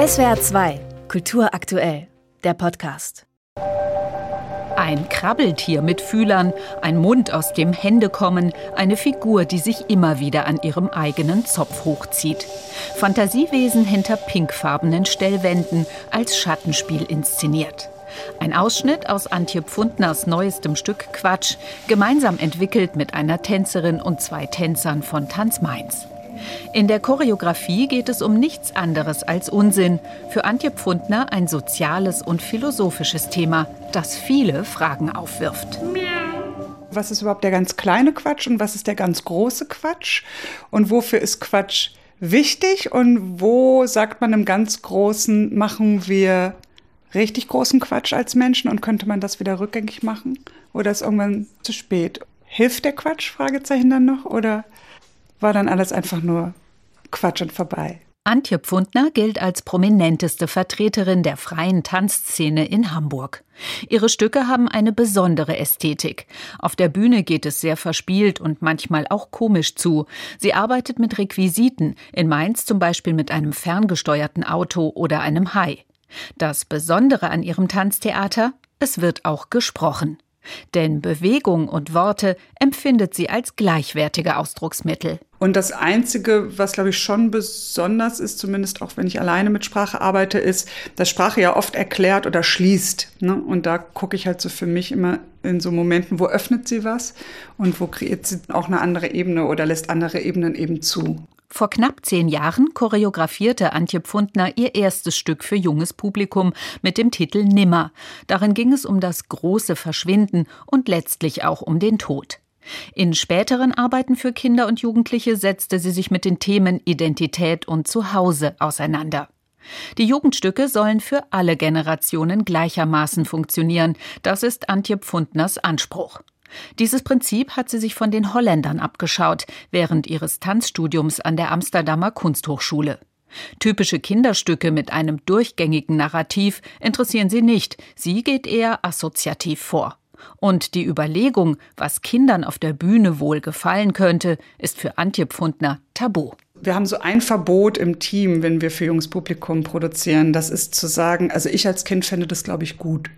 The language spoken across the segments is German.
SWR 2, Kultur aktuell, der Podcast. Ein Krabbeltier mit Fühlern, ein Mund, aus dem Hände kommen, eine Figur, die sich immer wieder an ihrem eigenen Zopf hochzieht. Fantasiewesen hinter pinkfarbenen Stellwänden, als Schattenspiel inszeniert. Ein Ausschnitt aus Antje Pfundners neuestem Stück Quatsch, gemeinsam entwickelt mit einer Tänzerin und zwei Tänzern von Tanz Mainz. In der Choreografie geht es um nichts anderes als Unsinn. Für Antje Pfundner ein soziales und philosophisches Thema, das viele Fragen aufwirft. Was ist überhaupt der ganz kleine Quatsch und was ist der ganz große Quatsch? Und wofür ist Quatsch wichtig und wo sagt man im ganz Großen, machen wir richtig großen Quatsch als Menschen und könnte man das wieder rückgängig machen? Oder ist irgendwann zu spät? Hilft der Quatsch? Fragezeichen dann noch? Oder war dann alles einfach nur Quatsch und vorbei. Antje Pfundner gilt als prominenteste Vertreterin der freien Tanzszene in Hamburg. Ihre Stücke haben eine besondere Ästhetik. Auf der Bühne geht es sehr verspielt und manchmal auch komisch zu. Sie arbeitet mit Requisiten, in Mainz zum Beispiel mit einem ferngesteuerten Auto oder einem Hai. Das Besondere an ihrem Tanztheater, es wird auch gesprochen. Denn Bewegung und Worte empfindet sie als gleichwertige Ausdrucksmittel. Und das Einzige, was, glaube ich, schon besonders ist, zumindest auch wenn ich alleine mit Sprache arbeite, ist, dass Sprache ja oft erklärt oder schließt. Ne? Und da gucke ich halt so für mich immer in so Momenten, wo öffnet sie was und wo kreiert sie auch eine andere Ebene oder lässt andere Ebenen eben zu. Vor knapp zehn Jahren choreografierte Antje Pfundner ihr erstes Stück für junges Publikum mit dem Titel Nimmer. Darin ging es um das große Verschwinden und letztlich auch um den Tod. In späteren Arbeiten für Kinder und Jugendliche setzte sie sich mit den Themen Identität und Zuhause auseinander. Die Jugendstücke sollen für alle Generationen gleichermaßen funktionieren. Das ist Antje Pfundners Anspruch. Dieses Prinzip hat sie sich von den Holländern abgeschaut, während ihres Tanzstudiums an der Amsterdamer Kunsthochschule. Typische Kinderstücke mit einem durchgängigen Narrativ interessieren sie nicht, sie geht eher assoziativ vor. Und die Überlegung, was Kindern auf der Bühne wohl gefallen könnte, ist für Antje Pfundner tabu. Wir haben so ein Verbot im Team, wenn wir für junges Publikum produzieren. Das ist zu sagen, also ich als Kind fände das, glaube ich, gut.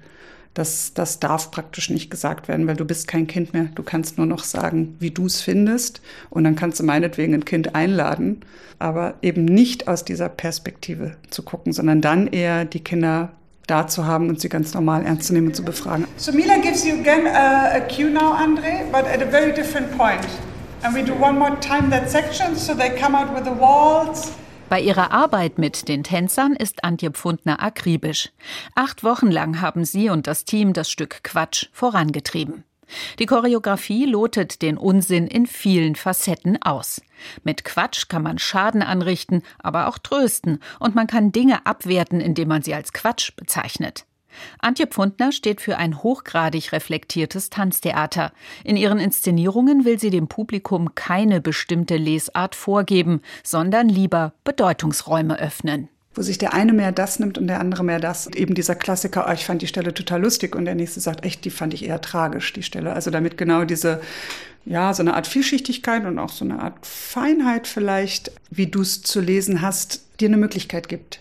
Das, das darf praktisch nicht gesagt werden, weil du bist kein Kind mehr. Du kannst nur noch sagen, wie du es findest. Und dann kannst du meinetwegen ein Kind einladen, aber eben nicht aus dieser Perspektive zu gucken, sondern dann eher die Kinder da zu haben und sie ganz normal ernst zu nehmen und zu befragen. So Mila gives you again a, a cue now, Andre, but at a very different point. And we do one more time that section, so they come out with the waltz. Bei ihrer Arbeit mit den Tänzern ist Antje Pfundner akribisch. Acht Wochen lang haben sie und das Team das Stück Quatsch vorangetrieben. Die Choreografie lotet den Unsinn in vielen Facetten aus. Mit Quatsch kann man Schaden anrichten, aber auch trösten, und man kann Dinge abwerten, indem man sie als Quatsch bezeichnet. Antje Pfundner steht für ein hochgradig reflektiertes Tanztheater. In ihren Inszenierungen will sie dem Publikum keine bestimmte Lesart vorgeben, sondern lieber Bedeutungsräume öffnen wo sich der eine mehr das nimmt und der andere mehr das. Und eben dieser Klassiker, oh, ich fand die Stelle total lustig und der nächste sagt, echt, die fand ich eher tragisch, die Stelle. Also damit genau diese, ja, so eine Art Vielschichtigkeit und auch so eine Art Feinheit vielleicht, wie du es zu lesen hast, dir eine Möglichkeit gibt.